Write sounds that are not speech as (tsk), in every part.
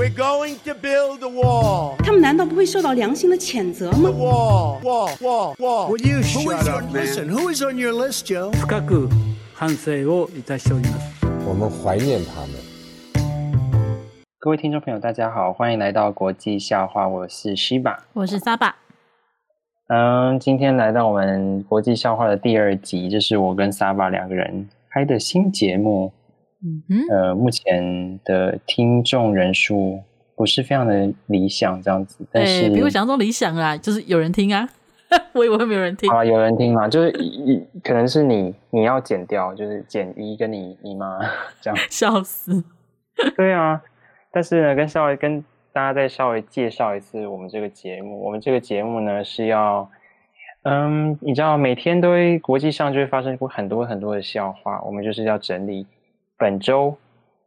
We're going to build a wall. 他们难道不会受到良心的谴责吗 Wall, wall, wall, wall. Would you Who shut is up, up, man? Listen, who is on your list, Joe? 深く反省をいたしております。我们怀念他们。各位听众朋友，大家好，欢迎来到国际笑话，我是西巴。我是沙巴。嗯，今天来到我们国际笑话的第二集，这是我跟沙巴两个人开的新节目。 嗯哼，呃，目前的听众人数不是非常的理想，这样子，但是、欸、比我想象中理想啊，就是有人听啊，我以为没有人听啊，有人听嘛，就是一可能是你你要剪掉，就是剪一跟你你妈这样，(laughs) 笑死。(laughs) 对啊，但是呢，跟稍微跟大家再稍微介绍一次我们这个节目，我们这个节目呢是要，嗯，你知道每天都会国际上就会发生过很多很多的笑话，我们就是要整理。本周，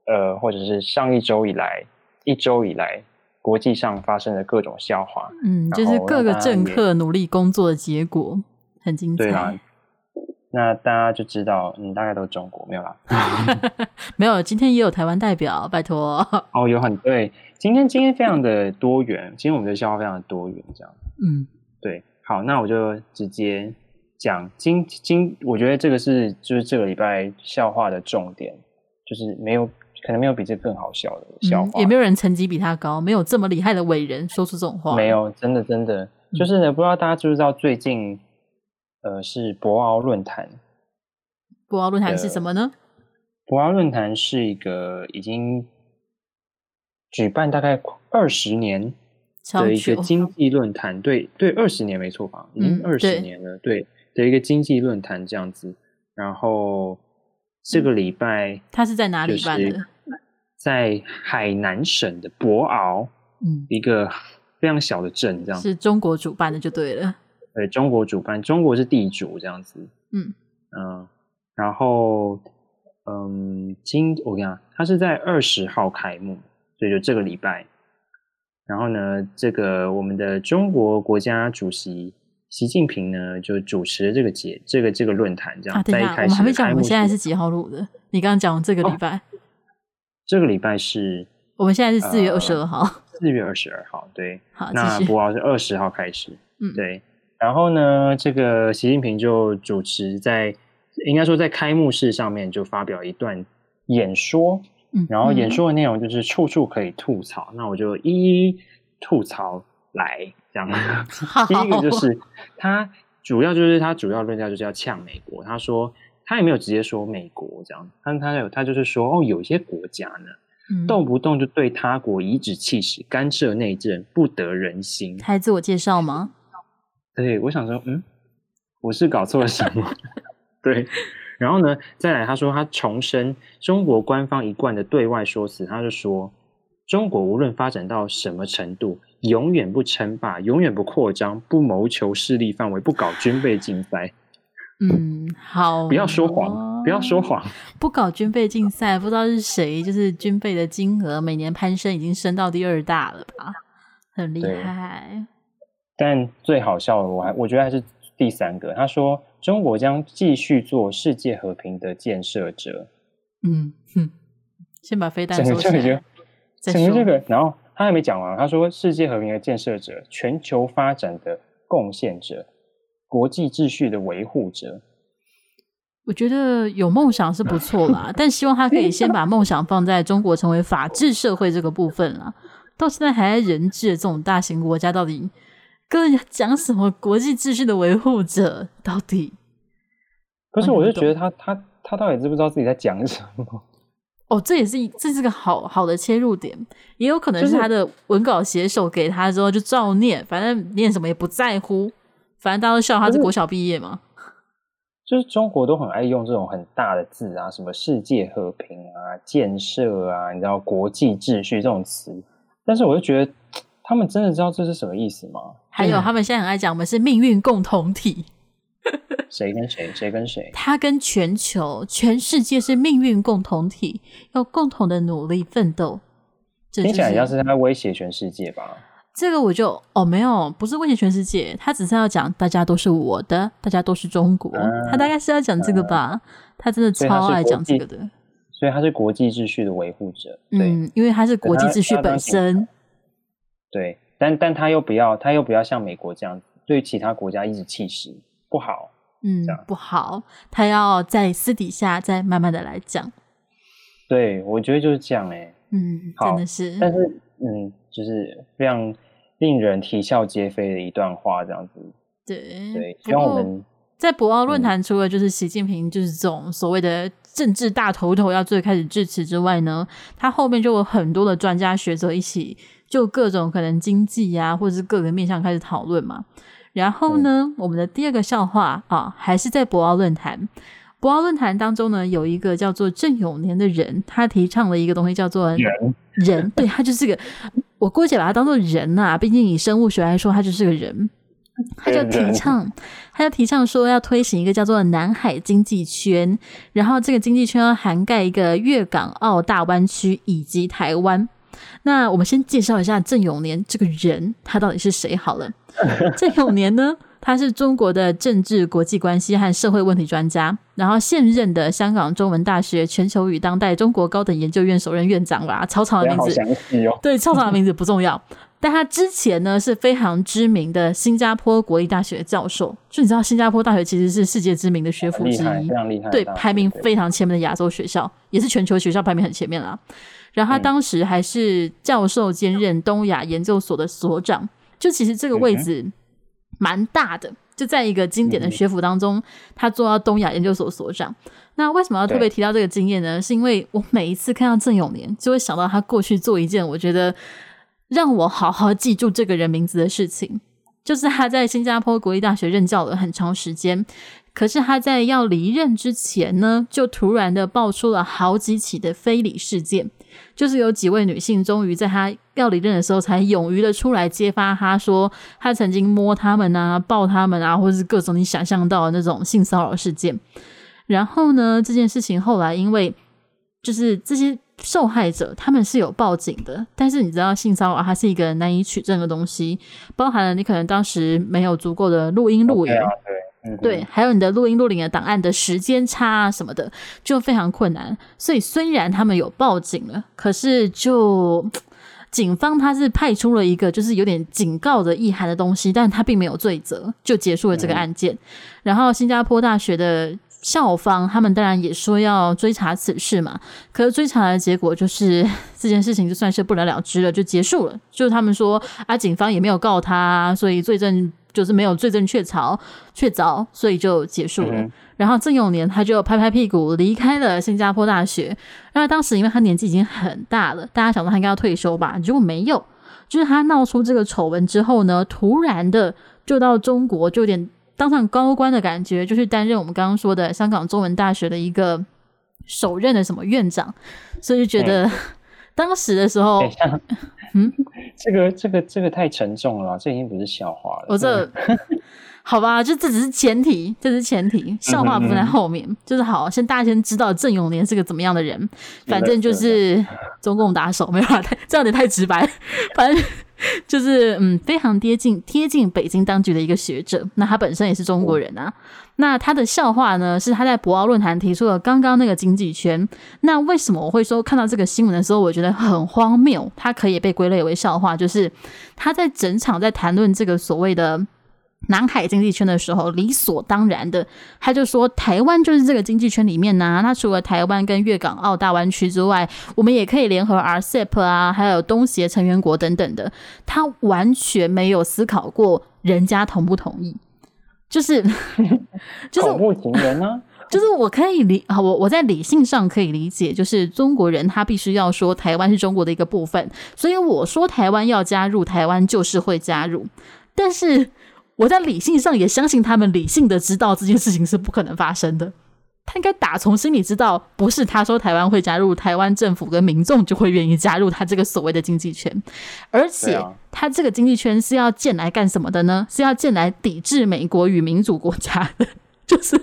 呃，或者是上一周以来，一周以来，国际上发生的各种笑话，嗯，就是各个政客努力工作的结果，很精彩。那大家就知道，嗯，大概都是中国没有啦 (laughs) (laughs) 没有，今天也有台湾代表，拜托。哦，有很对，今天今天非常的多元，今天我们的笑话非常的多元，这样。嗯，对，好，那我就直接讲今今，我觉得这个是就是这个礼拜笑话的重点。就是没有，可能没有比这更好笑的笑话，嗯，也没有人成绩比他高，没有这么厉害的伟人说出这种话。没有，真的真的，就是呢，不知道大家知不知道最近，呃，是博鳌论坛。博鳌论坛是什么呢？博鳌论坛是一个已经举办大概二十年的一个经济论坛，对对，二十年没错吧？已经二十年了，嗯，对，对的一个经济论坛这样子，然后。这个礼拜，他是在哪里办的？在海南省的博鳌，嗯，一个非常小的镇，这样是中国主办的就对了。对，中国主办，中国是地主这样子。嗯嗯，然后嗯，今我跟你讲，他是在二十号开幕，所以就这个礼拜。然后呢，这个我们的中国国家主席。习近平呢，就主持了这个节，这个这个论坛，这样。啊，等一下，我们还没讲，我们现在是几号录的？你刚刚讲这个礼拜，哦，这个礼拜是，我们现在是四月二十二号，(laughs) 四月二十二号，对。好，那博鳌是二十号开始，(laughs) 嗯，对。然后呢，这个习近平就主持在，应该说在开幕式上面就发表一段演说，嗯，然后演说的内容就是处处可以吐槽，嗯，那我就一一吐槽来。这样，第一个就是他主要就是他主要论调就是要呛美国。他说他也没有直接说美国这样，但他有他就是说哦，有些国家呢，嗯、动不动就对他国颐指气使、干涉内政，不得人心。还自我介绍吗？对，我想说，嗯，我是搞错了什么？(laughs) 对，然后呢，再来他说他重申中国官方一贯的对外说辞，他就说中国无论发展到什么程度。永远不称霸，永远不扩张，不谋求势力范围，不搞军备竞赛。嗯，好，不要说谎，不要说谎，不搞军备竞赛。不知道是谁，就是军备的金额每年攀升，已经升到第二大了吧？很厉害。但最好笑的，我还我觉得还是第三个。他说，中国将继续做世界和平的建设者。嗯哼，先把飞弹收起来。整个这个，然后。他还没讲完，他说：“世界和平的建设者，全球发展的贡献者，国际秩序的维护者。”我觉得有梦想是不错啦，但希望他可以先把梦想放在中国成为法治社会这个部分啦。到现在还在人治的这种大型国家，到底跟人家讲什么国际秩序的维护者？到底？可是，我就觉得他他他到底知不知道自己在讲什么？哦，这也是这是个好好的切入点，也有可能是他的文稿写手给他之后就照念，反正念什么也不在乎，反正大家都笑他是国小毕业嘛。(laughs) 就是中国都很爱用这种很大的字啊，什么世界和平啊、建设啊，你知道国际秩序这种词，但是我就觉得 (tsk) 他们真的知道这是什么意思吗？还有他们现在很爱讲我们是命运共同体。(laughs) 谁跟谁？谁跟谁？他跟全球、全世界是命运共同体，要共同的努力奋斗。听起来像是他在威胁全世界吧？这个我就哦，没有，不是威胁全世界，他只是要讲大家都是我的，大家都是中国。啊、他大概是要讲这个吧？啊、他真的超爱讲这个的。所以，他是国际秩序的维护者。对，嗯，因为他是国际秩序本身。对，但但他又不要，他又不要像美国这样对其他国家一直气使，不好。嗯，不好，他要在私底下再慢慢的来讲。对，我觉得就是这样哎、欸。嗯，真的是。但是，嗯，就是非常令人啼笑皆非的一段话，这样子。对对，希望我们在博鳌论坛，除了就是习近平就是这种所谓的政治大头头要最开始致辞之外呢，他后面就有很多的专家学者一起就各种可能经济啊，或者是各个面向开始讨论嘛。然后呢，嗯、我们的第二个笑话啊，还是在博鳌论坛。博鳌论坛当中呢，有一个叫做郑永年的人，他提倡了一个东西叫做人。人对，他就是个，我姑且把他当做人呐、啊，毕竟以生物学来说，他就是个人。他就提倡，他就提倡说要推行一个叫做南海经济圈，然后这个经济圈要涵盖一个粤港澳大湾区以及台湾。那我们先介绍一下郑永年这个人，他到底是谁好了。(laughs) 郑永年呢，他是中国的政治国际关系和社会问题专家，然后现任的香港中文大学全球与当代中国高等研究院首任院长啦。超长的名字，哦、(laughs) 对，超长的名字不重要。但他之前呢是非常知名的新加坡国立大学教授，就你知道新加坡大学其实是世界知名的学府之一，非常厉害，对，排名非常前面的亚洲学校，也是全球学校排名很前面啦。然后他当时还是教授兼任东亚研究所的所长。就其实这个位置蛮大的，就在一个经典的学府当中，他做到东亚研究所所长。那为什么要特别提到这个经验呢？是因为我每一次看到郑永年，就会想到他过去做一件我觉得让我好好记住这个人名字的事情，就是他在新加坡国立大学任教了很长时间，可是他在要离任之前呢，就突然的爆出了好几起的非礼事件。就是有几位女性，终于在他要离任的时候，才勇于的出来揭发他说，他曾经摸他们啊、抱他们啊，或是各种你想象到的那种性骚扰事件。然后呢，这件事情后来因为就是这些受害者他们是有报警的，但是你知道性骚扰它是一个难以取证的东西，包含了你可能当时没有足够的录音录影。啊对，还有你的录音录影的档案的时间差啊什么的，就非常困难。所以虽然他们有报警了，可是就 (tsk) 警方他是派出了一个就是有点警告的意涵的东西，但他并没有罪责，就结束了这个案件。嗯、然后新加坡大学的校方他们当然也说要追查此事嘛，可是追查的结果就是 (laughs) 这件事情就算是不了了之了，就结束了。就是他们说啊，警方也没有告他，所以罪证。就是没有罪证确凿，确凿，所以就结束了。嗯、然后郑永年他就拍拍屁股离开了新加坡大学。然后当时因为他年纪已经很大了，大家想到他应该要退休吧？结果没有，就是他闹出这个丑闻之后呢，突然的就到中国，就有点当上高官的感觉，就是担任我们刚刚说的香港中文大学的一个首任的什么院长，所以就觉得、嗯、当时的时候。嗯，这个这个这个太沉重了，这已经不是笑话了。我这 (laughs) 好吧，就这只是前提，这是前提，笑话不在后面。就是好，先大家先知道郑永年是个怎么样的人，反正就是中共打手，没有啦，太这样有点太直白。反正 (laughs) 就是嗯，非常贴近贴近北京当局的一个学者，那他本身也是中国人啊。那他的笑话呢，是他在博鳌论坛提出了刚刚那个经济圈。那为什么我会说看到这个新闻的时候，我觉得很荒谬？他可以被归类为笑话，就是他在整场在谈论这个所谓的南海经济圈的时候，理所当然的，他就说台湾就是这个经济圈里面呢、啊。那除了台湾跟粤港澳大湾区之外，我们也可以联合 RCEP 啊，还有东协成员国等等的。他完全没有思考过人家同不同意。就是，(laughs) 就是恐怖情人呢？(laughs) 就是我可以理啊，我我在理性上可以理解，就是中国人他必须要说台湾是中国的一个部分，所以我说台湾要加入，台湾就是会加入。但是我在理性上也相信他们理性的知道这件事情是不可能发生的。他应该打从心里知道，不是他说台湾会加入，台湾政府跟民众就会愿意加入他这个所谓的经济圈，而且他这个经济圈是要建来干什么的呢？是要建来抵制美国与民主国家的，(laughs) 就是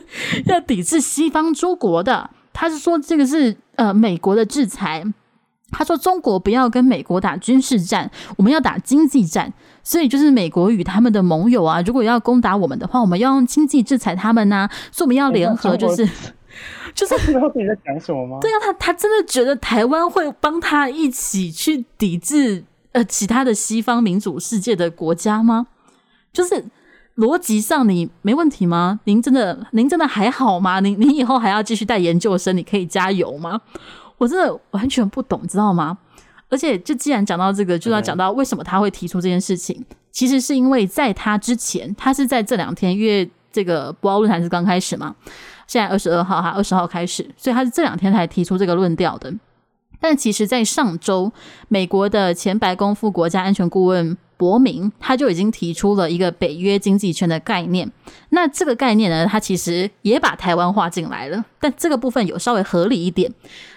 要抵制西方诸国的。他是说这个是呃美国的制裁，他说中国不要跟美国打军事战，我们要打经济战。所以就是美国与他们的盟友啊，如果要攻打我们的话，我们要用经济制裁他们呐、啊。所以我们要联合，就是 (laughs) 就是知道自己在讲什么吗？对啊，他他真的觉得台湾会帮他一起去抵制呃其他的西方民主世界的国家吗？就是逻辑上你没问题吗？您真的您真的还好吗？您您以后还要继续带研究生，你可以加油吗？我真的完全不懂，知道吗？而且就既然讲到这个，就要讲到为什么他会提出这件事情。嗯、其实是因为在他之前，他是在这两天，因为这个博鳌论坛是刚开始嘛。现在二十二号哈，二十号开始，所以他是这两天才提出这个论调的。但其实，在上周，美国的前白宫副国家安全顾问伯明他就已经提出了一个北约经济圈的概念。那这个概念呢，他其实也把台湾划进来了，但这个部分有稍微合理一点，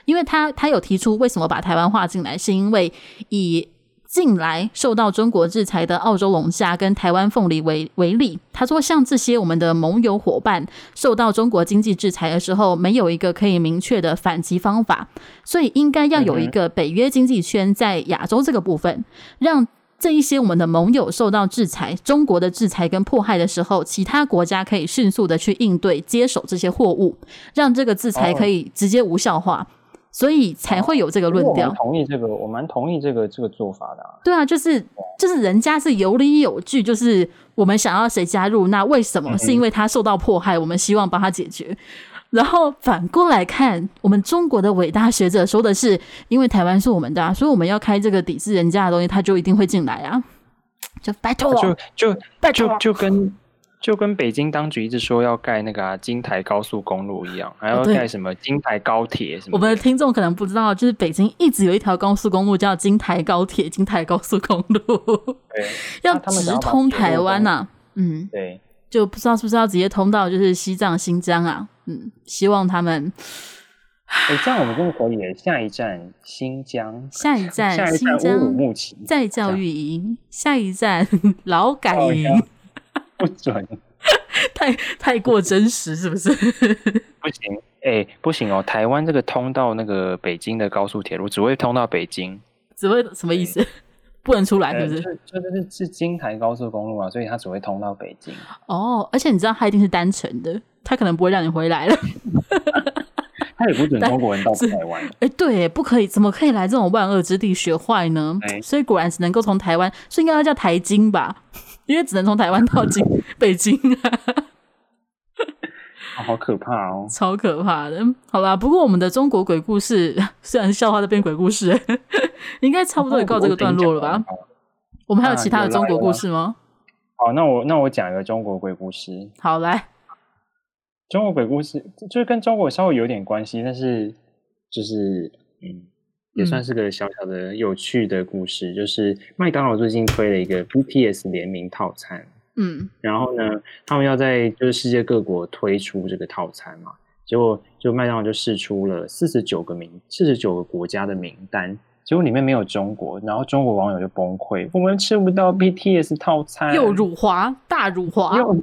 因为他他有提出为什么把台湾划进来，是因为以。近来受到中国制裁的澳洲龙虾跟台湾凤梨为为例，他说像这些我们的盟友伙伴受到中国经济制裁的时候，没有一个可以明确的反击方法，所以应该要有一个北约经济圈在亚洲这个部分，让这一些我们的盟友受到制裁，中国的制裁跟迫害的时候，其他国家可以迅速的去应对接手这些货物，让这个制裁可以直接无效化。所以才会有这个论调。我同意这个，我蛮同意这个这个做法的、啊。对啊，就是就是人家是有理有据，就是我们想要谁加入，那为什么？是因为他受到迫害，我们希望帮他解决。然后反过来看，我们中国的伟大学者说的是，因为台湾是我们的、啊，所以我们要开这个抵制人家的东西，他就一定会进来啊。就拜托，就就拜托，就就跟。就跟北京当局一直说要盖那个、啊、京台高速公路一样，还要盖什么京台高铁什么。我们的听众可能不知道，就是北京一直有一条高速公路叫京台高铁、京台高速公路，要直通台湾呐、啊。嗯，对，就不知道是不是要直接通到就是西藏、新疆啊？嗯，希望他们。哎、欸，这样我们真的可以。下一站新疆，下一站新疆乌鲁木齐再教育营，下一站 (laughs) 劳改营。不准，(laughs) 太太过真实是不是？(laughs) 不行，哎、欸，不行哦！台湾这个通到那个北京的高速铁路只会通到北京，只会什么意思？不能出来是不是？就就是是京台高速公路啊，所以它只会通到北京。哦，而且你知道它一定是单程的，它可能不会让你回来了。(laughs) 他也不准中国人到台湾。哎、欸，对，不可以，怎么可以来这种万恶之地学坏呢？欸、所以果然只能够从台湾，所以应该要叫台京吧。因为只能从台湾到京 (laughs) 北京啊，好可怕哦，超可怕的。好啦，不过我们的中国鬼故事 (laughs) 虽然笑话都变鬼故事，(laughs) 应该差不多也告这个段落了吧？我们还有其他的中国故事吗？好，那我那我讲一个中国鬼故事。好，来，中国鬼故事就是跟中国稍微有点关系，但是就是嗯。也算是个小小的有趣的故事，嗯、就是麦当劳最近推了一个 BTS 联名套餐，嗯，然后呢，他们要在就是世界各国推出这个套餐嘛，结果就麦当劳就试出了四十九个名四十九个国家的名单，结果里面没有中国，然后中国网友就崩溃，我们吃不到 BTS 套餐，又辱华，大辱华，又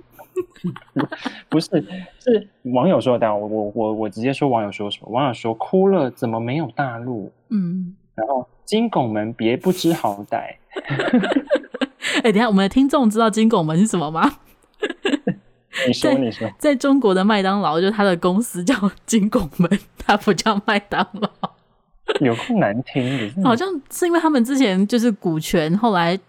(laughs) 不是是网友说的，我我我我直接说网友说什么，网友说哭了，怎么没有大陆？嗯，然后金拱门别不知好歹。(laughs) (laughs) 哎、欸，等下我们的听众知道金拱门是什么吗？(laughs) 你说，你说，在中国的麦当劳，就他的公司叫金拱门，(laughs) 他不叫麦当劳，有够难听。好像是因为他们之前就是股权，后来。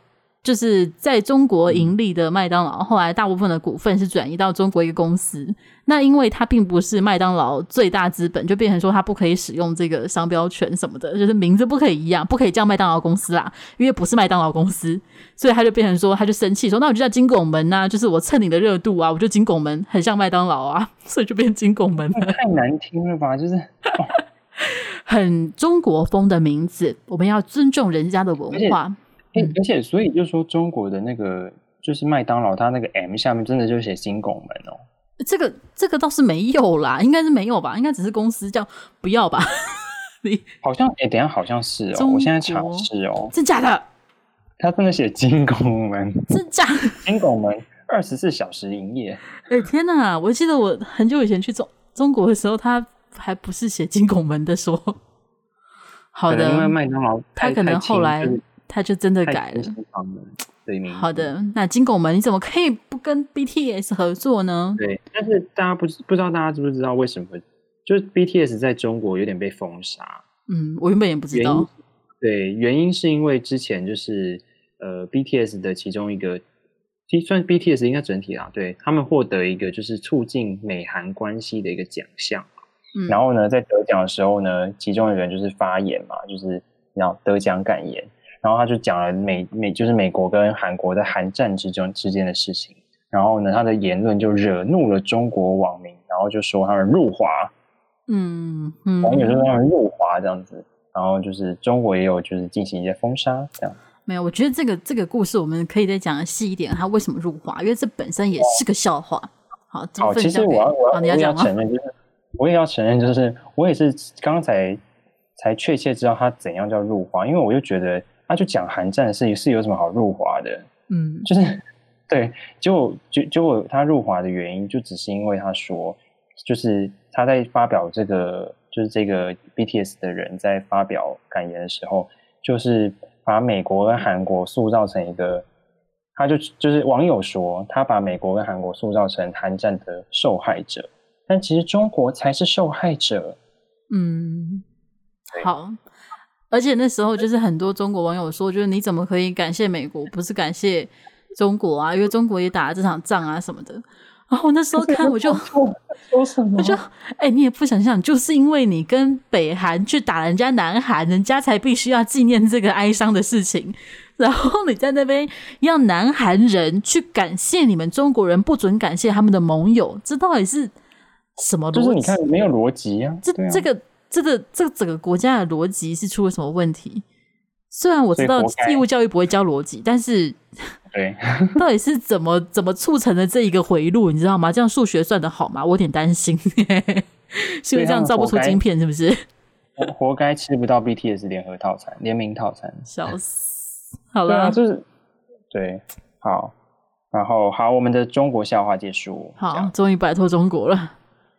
就是在中国盈利的麦当劳，后来大部分的股份是转移到中国一个公司。那因为它并不是麦当劳最大资本，就变成说它不可以使用这个商标权什么的，就是名字不可以一样，不可以叫麦当劳公司啦，因为不是麦当劳公司，(laughs) 所以他就变成说，他就生气说，那我就叫金拱门呐、啊，就是我蹭你的热度啊，我就金拱门很像麦当劳啊，(laughs) 所以就变金拱门了。太难听了吧，就是、哦、(laughs) 很中国风的名字，我们要尊重人家的文化。欸、而且，所以就说中国的那个就是麦当劳，它那个 M 下面真的就写金拱门哦。这个这个倒是没有啦，应该是没有吧？应该只是公司叫不要吧？你好像哎、欸，等下好像是哦，我现在查是哦，真假的？他真的写金拱门，真假？(laughs) 金拱门二十四小时营业。哎、欸、天哪！我记得我很久以前去中中国的时候，他还不是写金拱门的说。好的，因为麦当劳他可能后来。他就真的改了。好的，那金拱门你怎么可以不跟 BTS 合作呢？对，但是大家不不知道，大家知不知道为什么就是 BTS 在中国有点被封杀。嗯，我原本也不知道。对，原因是因为之前就是呃 BTS 的其中一个，其实算 BTS 应该整体啊，对他们获得一个就是促进美韩关系的一个奖项。嗯，然后呢，在得奖的时候呢，其中一个人就是发言嘛，就是要得奖感言，然后他就讲了美美就是美国跟韩国在韩战之中之间的事情。然后呢，他的言论就惹怒了中国网民，然后就说他们入华，嗯，嗯，网友就说他们入华这样子，然后就是中国也有就是进行一些封杀这样。没有，我觉得这个这个故事我们可以再讲的细一点，他为什么入华？因为这本身也是个笑话。好，好，其实我要我要你要承认，就是我也要承认，就是我也是刚才才确切知道他怎样叫入华，因为我就觉得他就讲韩战的事情是有什么好入华的，嗯，就是。对，结果就结果他入华的原因，就只是因为他说，就是他在发表这个，就是这个 BTS 的人在发表感言的时候，就是把美国跟韩国塑造成一个，他就就是网友说，他把美国跟韩国塑造成韩战的受害者，但其实中国才是受害者。嗯，好，而且那时候就是很多中国网友说，就是你怎么可以感谢美国，不是感谢。中国啊，因为中国也打了这场仗啊什么的，然后那时候看我就 (laughs) 说什么，(laughs) 我就哎、欸，你也不想想，就是因为你跟北韩去打人家南韩，人家才必须要纪念这个哀伤的事情，然后你在那边要南韩人去感谢你们中国人，不准感谢他们的盟友，这到底是什么逻辑？就是你看没有逻辑啊，这、啊、这个这个这个整个国家的逻辑是出了什么问题？虽然我知道义务教育不会教逻辑，但是。对，(laughs) (laughs) 到底是怎么怎么促成的这一个回路，你知道吗？这样数学算的好吗？我有点担心，(laughs) 是因为这样造不出晶片，是不是？活活该吃不到 BTS 联合套餐、联名套餐，笑死！好了，啊，就是对，好，然后好，我们的中国笑话结束，好，终于摆脱中国了。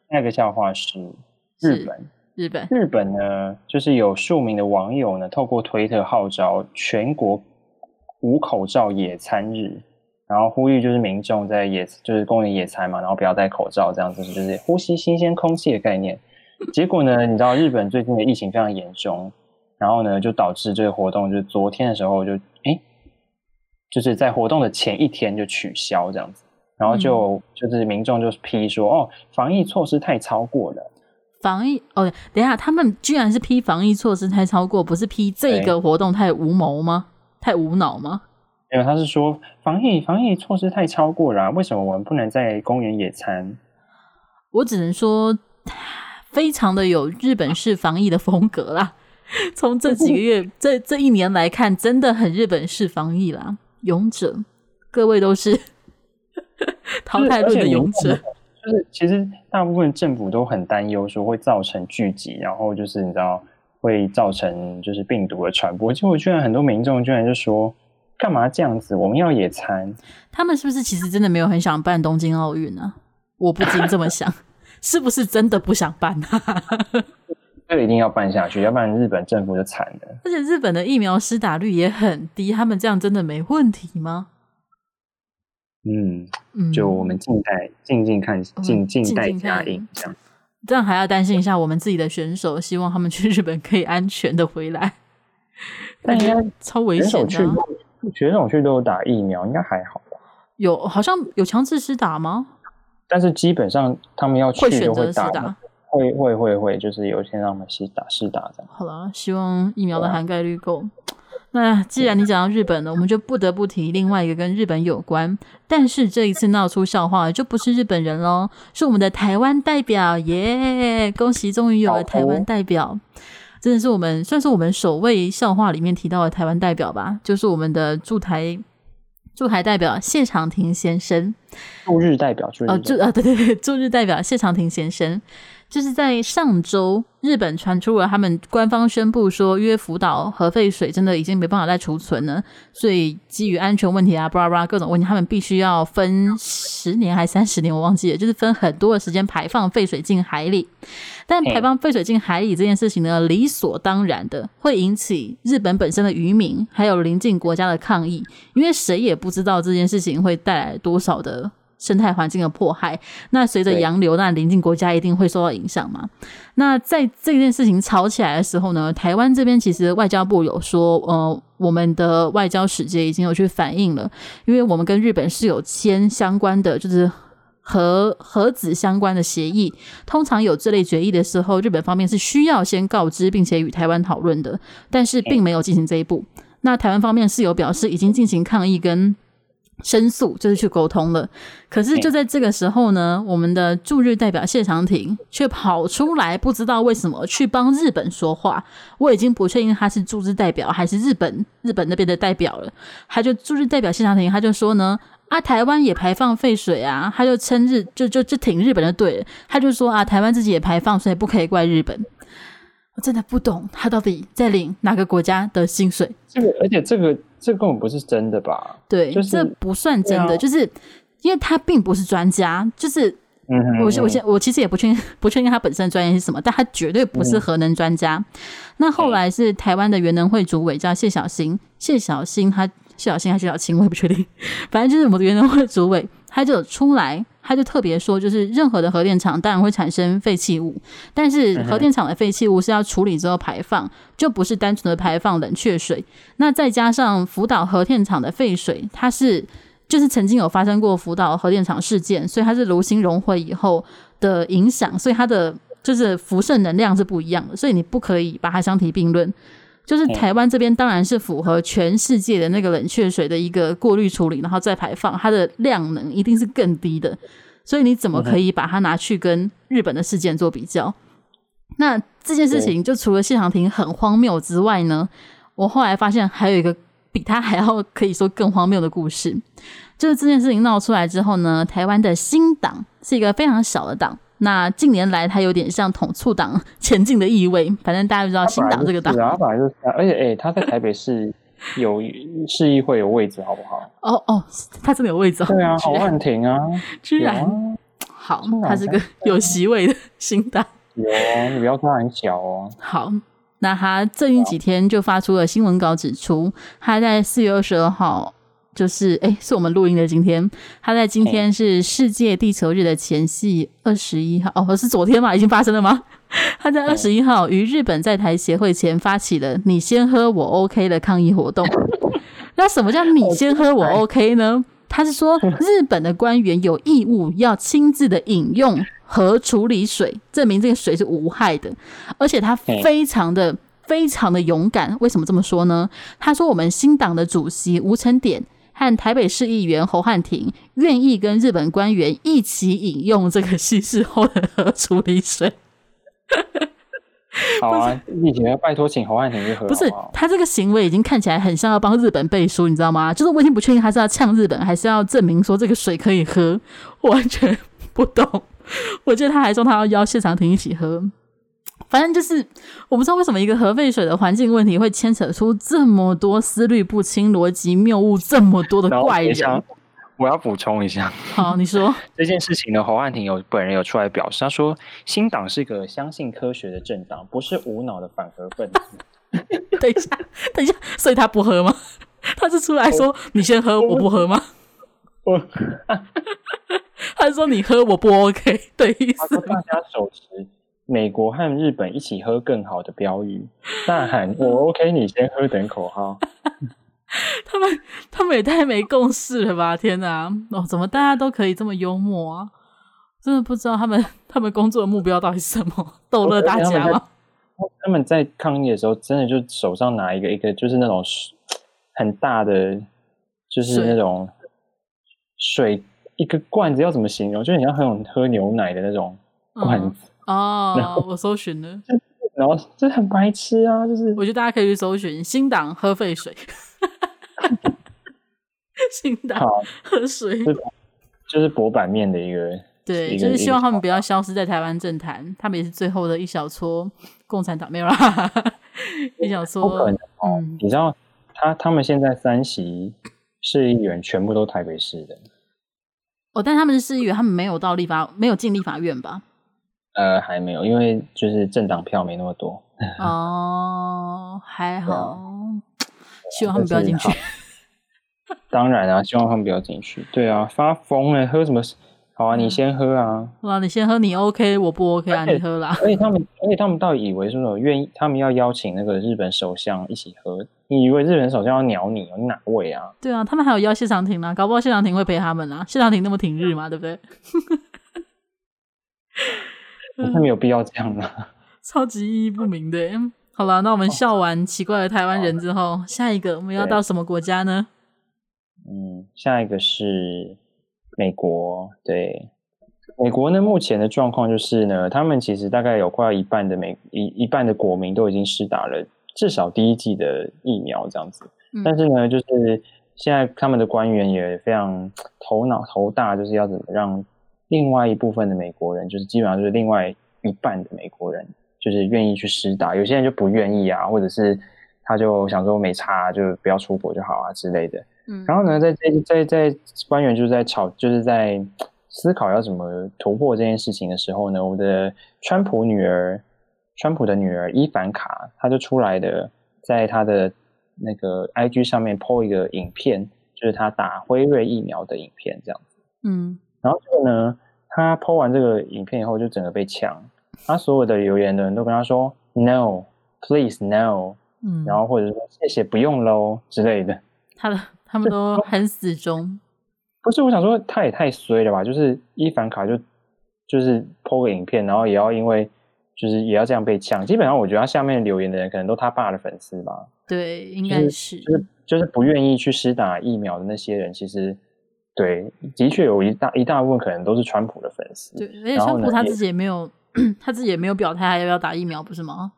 那个笑话是日本，日本，日本呢，就是有数名的网友呢，透过推特号召全国。无口罩野餐日，然后呼吁就是民众在野就是公园野餐嘛，然后不要戴口罩，这样子就是呼吸新鲜空气的概念。结果呢，你知道日本最近的疫情非常严重，然后呢就导致这个活动就是昨天的时候就哎，就是在活动的前一天就取消这样子，然后就、嗯、就是民众就批说哦，防疫措施太超过了。防疫哦，等一下，他们居然是批防疫措施太超过，不是批这个活动太无谋吗？太无脑吗？因为他是说防疫防疫措施太超过了啊，为什么我们不能在公园野餐？我只能说，非常的有日本式防疫的风格啦。(laughs) 从这几个月 (laughs) 这这一年来看，真的很日本式防疫啦。勇者，各位都是 (laughs) 淘汰论的勇者。就是其实大部分政府都很担忧，说会造成聚集，然后就是你知道。会造成就是病毒的传播，结果居然很多民众居然就说，干嘛这样子？我们要野餐。他们是不是其实真的没有很想办东京奥运呢？我不禁这么想，(laughs) 是不是真的不想办啊？(laughs) 这个一定要办下去，要不然日本政府就惨了。而且日本的疫苗施打率也很低，他们这样真的没问题吗？嗯，就我们静待静静看，静静待佳音这样。这样还要担心一下我们自己的选手，希望他们去日本可以安全的回来。(laughs) 但应该超危险的。选手去都有打疫苗，应该还好吧？有，好像有强制施打吗？但是基本上他们要去都会打，会选择施打，会会会会，就是有先让他们施打施打这样。好了，希望疫苗的涵盖率够。那既然你讲到日本了，我们就不得不提另外一个跟日本有关，但是这一次闹出笑话的就不是日本人喽，是我们的台湾代表耶！恭喜，终于有了台湾代表，真的是我们算是我们首位笑话里面提到的台湾代表吧，就是我们的驻台驻台代表谢长廷先生，驻日代表。哦驻啊对对对驻日代表谢长廷先生。就是在上周，日本传出了他们官方宣布说，因为福岛核废水真的已经没办法再储存了，所以基于安全问题啊，巴拉巴拉各种问题，他们必须要分十年还三十年，我忘记了，就是分很多的时间排放废水进海里。但排放废水进海里这件事情呢，理所当然的会引起日本本身的渔民还有邻近国家的抗议，因为谁也不知道这件事情会带来多少的。生态环境的迫害。那随着洋流，那邻近国家一定会受到影响嘛。那在这件事情吵起来的时候呢，台湾这边其实外交部有说，呃，我们的外交使节已经有去反映了，因为我们跟日本是有签相关的，就是。和核子相关的协议，通常有这类决议的时候，日本方面是需要先告知，并且与台湾讨论的，但是并没有进行这一步。那台湾方面是有表示已经进行抗议跟申诉，就是去沟通了。可是就在这个时候呢，我们的驻日代表谢长廷却跑出来，不知道为什么去帮日本说话。我已经不确定他是驻日代表还是日本日本那边的代表了。他就驻日代表谢长廷，他就说呢。啊，台湾也排放废水啊，他就称日就就就挺日本的对，他就说啊，台湾自己也排放，所以不可以怪日本。我真的不懂他到底在领哪个国家的薪水。这个，而且这个这根本不是真的吧？对，就是这不算真的，啊、就是因为他并不是专家，就是嗯哼嗯哼，我我现我其实也不确定不确定他本身的专业是什么，但他绝对不是核能专家。嗯、那后来是台湾的原能会主委叫谢小新，谢小新他。谢小新还是谢小青，我也不确定。(laughs) 反正就是我们的原能会主委，他就出来，他就特别说，就是任何的核电厂当然会产生废弃物，但是核电厂的废弃物是要处理之后排放，就不是单纯的排放冷却水。那再加上福岛核电厂的废水，它是就是曾经有发生过福岛核电厂事件，所以它是炉心熔毁以后的影响，所以它的就是辐射能量是不一样的，所以你不可以把它相提并论。就是台湾这边当然是符合全世界的那个冷却水的一个过滤处理，然后再排放，它的量能一定是更低的。所以你怎么可以把它拿去跟日本的事件做比较？那这件事情就除了谢长廷很荒谬之外呢，我后来发现还有一个比他还要可以说更荒谬的故事，就是这件事情闹出来之后呢，台湾的新党是一个非常小的党。那近年来，它有点像统促党前进的意味。反正大家都知道新党这个党，他本来就是，而且哎，他在台北市有市议会有位置，好不好？哦哦，他真的有位置。对啊，好汉庭啊，(laughs) 居然、啊、好，他是个有席位的 (laughs) 新党。有，你不要说他很小哦。好，那他最近几天就发出了新闻稿，指出他在四月二十二号。就是哎，是我们录音的今天。他在今天是世界地球日的前夕，二十一号哦，是昨天嘛？已经发生了吗？(laughs) 他在二十一号于日本在台协会前发起了“你先喝我 OK” 的抗议活动。(laughs) 那什么叫“你先喝我 OK” 呢？他是说 (laughs) 日本的官员有义务要亲自的饮用和处理水，证明这个水是无害的，而且他非常的非常的勇敢。为什么这么说呢？他说我们新党的主席吴成典。和台北市议员侯汉廷愿意跟日本官员一起饮用这个稀释后的核处理水。好啊，你请要拜托请侯汉廷去喝。不是他这个行为已经看起来很像要帮日本背书，你知道吗？就是我已经不确定他是要呛日本，还是要证明说这个水可以喝，我完全不懂。(laughs) 我记得他还说他要邀谢长廷一起喝。反正就是，我不知道为什么一个核废水的环境问题会牵扯出这么多思虑不清、逻辑谬误这么多的怪人。我要补充一下，好，你说这件事情呢，侯汉廷有本人有出来表示，他说新党是个相信科学的政党，不是无脑的反核分子。(laughs) 等一下，等一下，所以他不喝吗？(laughs) 他是出来说你先喝，我不喝吗？我，(laughs) 他是说你喝我不 OK 的意思。大家手持。美国和日本一起喝更好的标语，(laughs) 大喊“我 OK，你先喝”等口号。(laughs) 他们他们也太没共识了吧！天哪，哦，怎么大家都可以这么幽默啊？真的不知道他们 (laughs) 他们工作的目标到底是什么？逗乐大家吗？他们在抗议的时候，真的就手上拿一个一个，就是那种很大的，就是那种水，水一个罐子，要怎么形容？就是你要很有喝牛奶的那种罐子。嗯哦，我搜寻了，然后这很白痴啊！就是我觉得大家可以去搜寻新党喝废水，(laughs) 新党喝水，就是博版面的一个，对，就是希望他们不要消失在台湾政坛，他们也是最后的一小撮共产党，没有啦，一小撮，不可能哦。嗯，你知道他他们现在三席市议员全部都台北市的，哦，但他们是市议员，他们没有到立法，没有进立法院吧？呃，还没有，因为就是政党票没那么多。(laughs) 哦，还好，希望他们不要进去。(laughs) 当然啊，希望他们不要进去。对啊，发疯了，喝什么？好啊，你先喝啊。哇，你先喝，你 OK，我不 OK 啊，你喝啦。而且他们，而且他们倒以为说什么愿意，他们要邀请那个日本首相一起喝。你以为日本首相要鸟你？你哪位啊？对啊，他们还有邀谢长廷呢，搞不好谢长廷会陪他们啊。谢长廷那么挺日嘛，对不对？(laughs) 他没有必要这样啊，(laughs) 超级意义不明的。好了，那我们笑完奇怪的台湾人之后，下一个我们要到什么国家呢？嗯，下一个是美国。对，美国呢，目前的状况就是呢，他们其实大概有快要一半的美一一半的国民都已经施打了至少第一季的疫苗这样子。嗯、但是呢，就是现在他们的官员也非常头脑头大，就是要怎么让另外一部分的美国人，就是基本上就是另外一半的美国人。就是愿意去施打，有些人就不愿意啊，或者是他就想说没差，就不要出国就好啊之类的。嗯，然后呢，在在在在官员就是在吵，就是在思考要怎么突破这件事情的时候呢，我们的川普女儿，川普的女儿伊凡卡，她就出来的，在她的那个 IG 上面 po 一个影片，就是她打辉瑞疫苗的影片这样子。嗯，然后这个呢，她 po 完这个影片以后，就整个被呛。他所有的留言的人都跟他说 “No, please, no”，嗯，然后或者说“谢谢，不用喽”之类的。他的他们都很死忠。不是，我想说他也太衰了吧？就是伊凡卡就就是 po 个影片，然后也要因为就是也要这样被呛。基本上，我觉得他下面留言的人可能都他爸的粉丝吧。对，应该是就是就是不愿意去施打疫苗的那些人，其实对的确有一大一大部分可能都是川普的粉丝。对，而且川普他自己也没有。(clears throat) 他自己也没有表态，还要不要打疫苗，不是吗？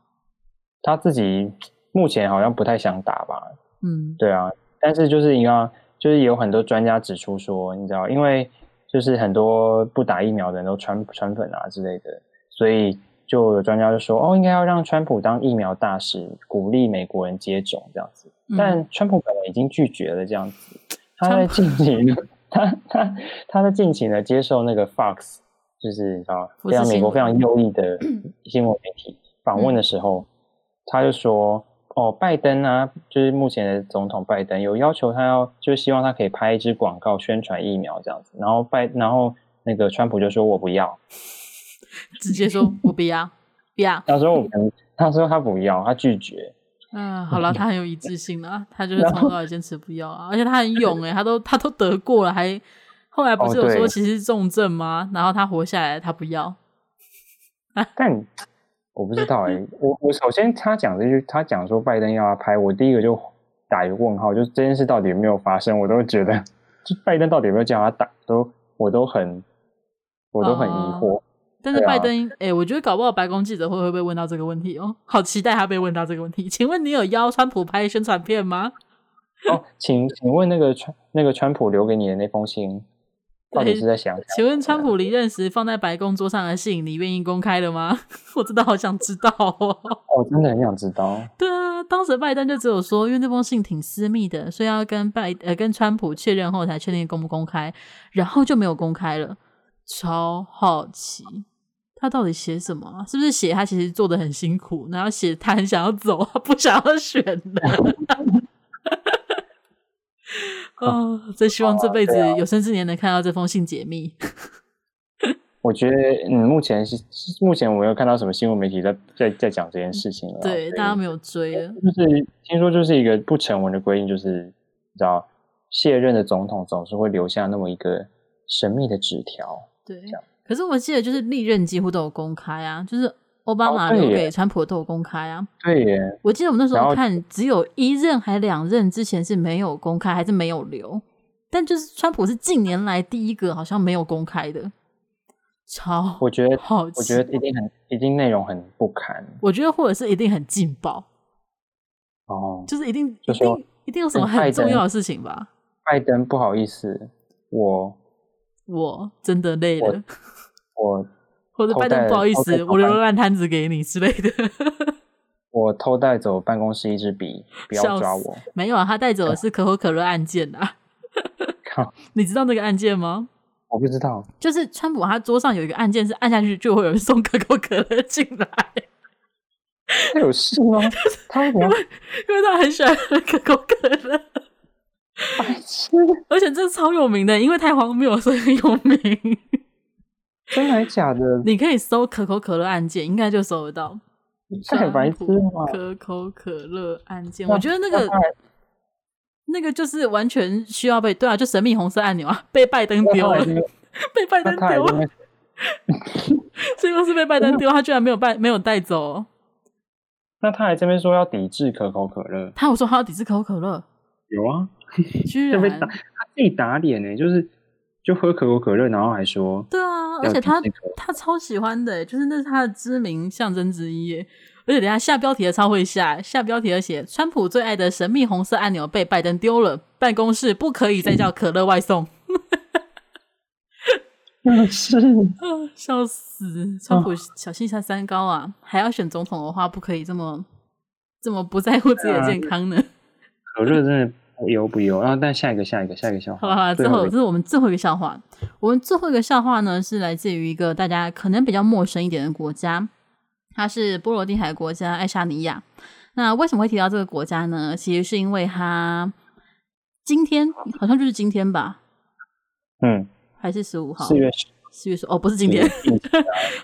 他自己目前好像不太想打吧。嗯，对啊。但是就是你看，就是有很多专家指出说，你知道，因为就是很多不打疫苗的人都川川粉啊之类的，所以就有专家就说，哦，应该要让川普当疫苗大使，鼓励美国人接种这样子。嗯、但川普本人已经拒绝了这样子。他在近期呢，他他他在近期呢接受那个 Fox。就是啊，非常美国非常优异的 (clears throat) 新闻媒体访问的时候，嗯、他就说：“哦，拜登啊，就是目前的总统拜登有要求他要，就是希望他可以拍一支广告宣传疫苗这样子。”然后拜，然后那个川普就说：“我不要。(laughs) ”直接说：“我不要，不要。”他说：“我，他说他不要，他拒绝。”嗯，(laughs) 好了，他很有一致性了，(laughs) 他就是从头到尾坚持不要啊，而且他很勇哎，(laughs) 他都他都得过了还。后来不是有说其实重症吗？哦、然后他活下来，他不要。但我不知道哎、欸，我我首先他讲这句，他讲说拜登要他拍，我第一个就打一个问号，就是这件事到底有没有发生？我都觉得，就拜登到底有没有叫他打，都我都很我都很疑惑。哦、但是拜登，哎、啊欸，我觉得搞不好白宫记者会会被问到这个问题哦，好期待他被问到这个问题。(laughs) 请问你有邀川普拍宣传片吗？哦，请请问那个川那个川普留给你的那封信。到底是在想，想？请问川普离任时放在白宫桌上的信，你愿意公开了吗？(laughs) 我真的好想知道哦。我真的很想知道。对啊，当时拜登就只有说，因为那封信挺私密的，所以要跟拜呃跟川普确认后才确定公不公开，然后就没有公开了。超好奇，他到底写什么？是不是写他其实做的很辛苦，然后写他很想要走，他 (laughs) 不想要选的？(laughs) 哦，真希望这辈子有生之年能看到这封信解密。(laughs) 我觉得，嗯，目前是目前我没有看到什么新闻媒体在在在讲这件事情了。对，大家没有追了。就是听说，就是一个不成文的规定，就是你知道，卸任的总统总是会留下那么一个神秘的纸条。对，这样。可是我记得，就是历任几乎都有公开啊，就是。奥巴马留给川普都有公开啊，对耶。我记得我们那时候看，只有一任还两任之前是没有公开，还是没有留。但就是川普是近年来第一个好像没有公开的，超我觉得好，我觉得一定很，一定内容很不堪。我觉得或者是一定很劲爆哦，就是一定一定一定有什么很重要的事情吧。拜登不好意思，我我真的累了，我。我或者拜登不好意思，我留了烂摊子给你之类的。(laughs) 我偷带走办公室一支笔，不要抓我。没有啊，他带走的是可口可乐案件啊。靠，你知道那个案件吗？我不知道。就是川普他桌上有一个按键，是按下去就会有人送可口可乐进来。(laughs) 他有事吗？他为什么？因为他很喜欢喝可口可乐。白痴，而且这超有名的，因为太荒谬，所以很有名。真的还假的？(laughs) 你可以搜可口可乐案件，应该就搜得到。太白痴了！可口可乐案件，我觉得那个那个就是完全需要被对啊，就神秘红色按钮啊，被拜登丢了，被拜登丢了。这个是被拜登丢，他居然没有拜没有带走。(laughs) 那他还这边说要抵制可口可乐，他有说他要抵制可口可乐？有啊，(laughs) 居然他自己打脸呢，就是就喝可口可乐，然后还说对啊，而且他他超喜欢的，就是那是他的知名象征之一。而且等下下标题的超会下，下标题的写川普最爱的神秘红色按钮被拜登丢了，办公室不可以再叫可乐外送。(laughs) 是，笑死！川普小心下三高啊，还要选总统的话，不可以这么这么不在乎自己的健康呢。可乐真的不油不油。然后，但下一个，下一个，下一个笑话。好了好了，最后这是我们最后一个笑话。我们最后一个笑话呢，是来自于一个大家可能比较陌生一点的国家，它是波罗的海国家爱沙尼亚。那为什么会提到这个国家呢？其实是因为它今天好像就是今天吧。嗯。还是十五号，四月十，四月十哦，不是今天。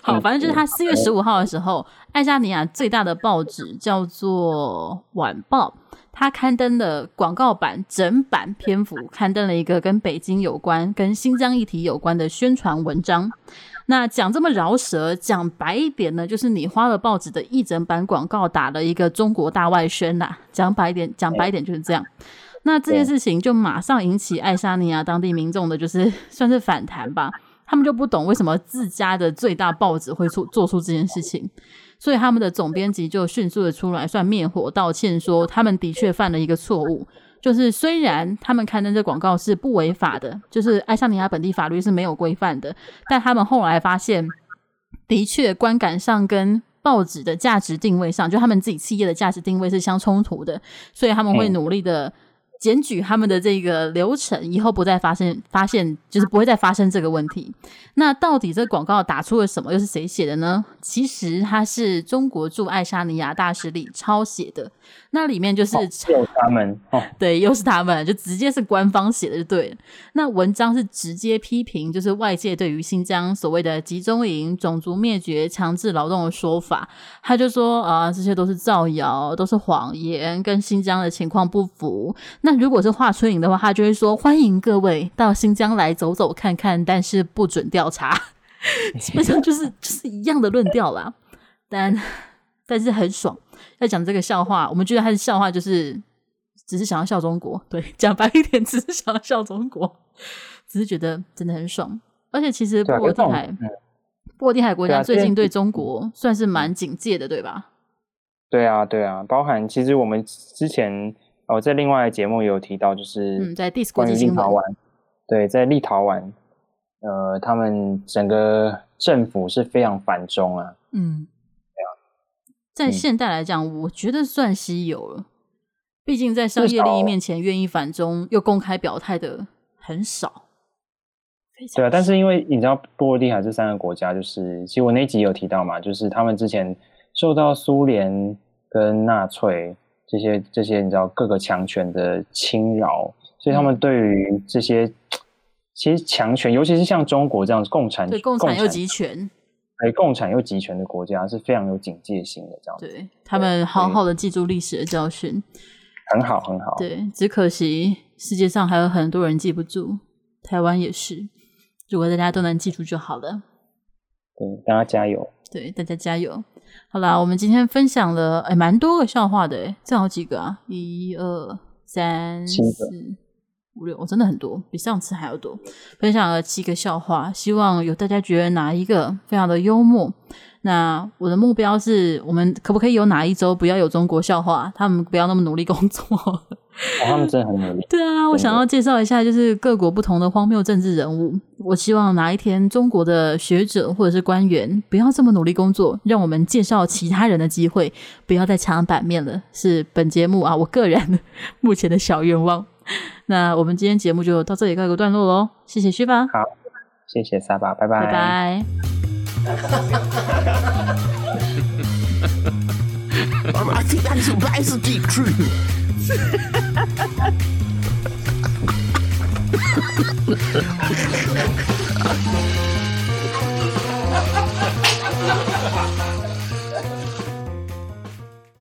好，反正就是他四月十五号的时候，爱沙尼亚最大的报纸叫做《晚报》，它刊登的广告版整版篇幅，刊登了一个跟北京有关、跟新疆议题有关的宣传文章。那讲这么饶舌，讲白一点呢，就是你花了报纸的一整版广告，打了一个中国大外宣呐。讲白一点，讲白一点就是这样。那这件事情就马上引起爱沙尼亚当地民众的，就是 (laughs) 算是反弹吧。他们就不懂为什么自家的最大报纸会做做出这件事情，所以他们的总编辑就迅速的出来算灭火道歉，说他们的确犯了一个错误，就是虽然他们刊登这广告是不违法的，就是爱沙尼亚本地法律是没有规范的，但他们后来发现，的确观感上跟报纸的价值定位上，就他们自己企业的价值定位是相冲突的，所以他们会努力的。检举他们的这个流程，以后不再发生，发现就是不会再发生这个问题。那到底这广告打出了什么？又是谁写的呢？其实它是中国驻爱沙尼亚大使李超写的。那里面就是、哦、有他们，哦、对，又是他们，就直接是官方写的，就对了。那文章是直接批评，就是外界对于新疆所谓的集中营、种族灭绝、强制劳动的说法。他就说啊、呃，这些都是造谣，都是谎言，跟新疆的情况不符。那如果是华春莹的话，他就会说欢迎各位到新疆来走走看看，但是不准调查。(laughs) 基本上就是就是一样的论调啦，但但是很爽。在讲这个笑话，我们觉得他的笑话就是只是想要笑中国，对，讲白一点，只是想要笑中国，只是觉得真的很爽。而且其实波罗的海，波罗的海国家最近对中国算是蛮警戒的，对吧？对啊，对啊，包含其实我们之前哦，在另外的节目有提到，就是嗯，在 Dis 国际新闻，对，在立陶宛，呃，他们整个政府是非常反中啊，嗯。在现代来讲，我觉得算稀有了。毕竟在商业利益面前，愿意反中又公开表态的很少。对啊，但是因为你知道波罗的海这三个国家，就是其实我那集有提到嘛，就是他们之前受到苏联跟纳粹这些这些你知道各个强权的侵扰，所以他们对于这些、嗯、其实强权，尤其是像中国这样共产，对共产又集权。共产又集权的国家是非常有警戒心的，这样子。对，他们好好的记住历史的教训，很好很好。对，只可惜世界上还有很多人记不住，台湾也是。如果大家都能记住就好了。对，大家加油。对，大家加油。好啦，我们今天分享了哎，蛮多个笑话的哎，这好几个啊，一二三四。五六，我真的很多，比上次还要多。分享了七个笑话，希望有大家觉得哪一个非常的幽默。那我的目标是我们可不可以有哪一周不要有中国笑话？他们不要那么努力工作。哦，他们真的很努力。对啊，我想要介绍一下，就是各国不同的荒谬政治人物。我希望哪一天中国的学者或者是官员不要这么努力工作，让我们介绍其他人的机会不要再抢版面了。是本节目啊，我个人目前的小愿望。那我们今天节目就到这里告一个段落喽，谢谢旭发，好，谢谢沙巴，拜拜，拜拜。Ha ha ha ha ha!